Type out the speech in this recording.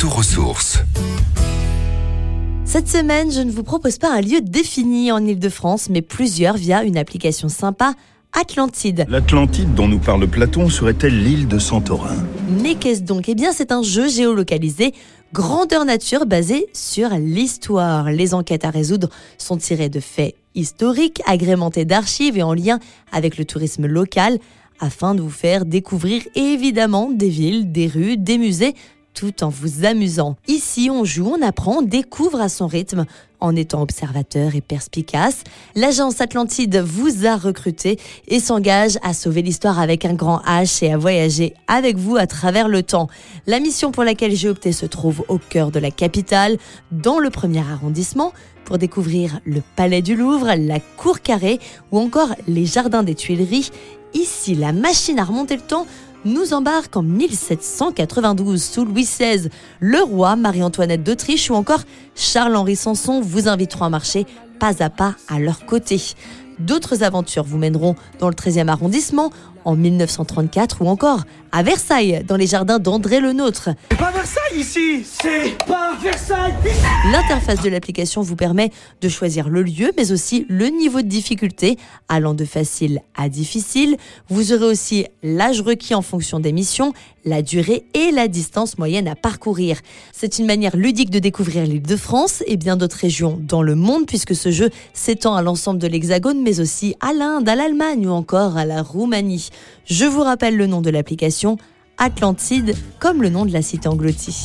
Retour aux sources. Cette semaine, je ne vous propose pas un lieu défini en Ile-de-France, mais plusieurs via une application sympa, Atlantide. L'Atlantide dont nous parle Platon serait-elle l'île de Santorin Mais qu'est-ce donc? Eh bien, c'est un jeu géolocalisé grandeur nature basé sur l'histoire. Les enquêtes à résoudre sont tirées de faits historiques, agrémentés d'archives et en lien avec le tourisme local, afin de vous faire découvrir évidemment des villes, des rues, des musées, tout en vous amusant. Ici, on joue, on apprend, on découvre à son rythme en étant observateur et perspicace. L'agence Atlantide vous a recruté et s'engage à sauver l'histoire avec un grand H et à voyager avec vous à travers le temps. La mission pour laquelle j'ai opté se trouve au cœur de la capitale, dans le premier arrondissement, pour découvrir le Palais du Louvre, la Cour Carrée ou encore les Jardins des Tuileries. Ici, la machine à remonter le temps nous embarque en 1792 sous Louis XVI. Le roi, Marie-Antoinette d'Autriche ou encore Charles-Henri Sanson vous inviteront à marcher pas à pas à leur côté. D'autres aventures vous mèneront dans le 13e arrondissement en 1934 ou encore à Versailles, dans les jardins d'André Le Nôtre. C'est pas Versailles ici C'est pas Versailles L'interface de l'application vous permet de choisir le lieu, mais aussi le niveau de difficulté, allant de facile à difficile. Vous aurez aussi l'âge requis en fonction des missions, la durée et la distance moyenne à parcourir. C'est une manière ludique de découvrir l'île de France et bien d'autres régions dans le monde, puisque ce jeu s'étend à l'ensemble de l'Hexagone, mais aussi à l'Inde, à l'Allemagne ou encore à la Roumanie. Je vous rappelle le nom de l'application, Atlantide, comme le nom de la cité engloutie.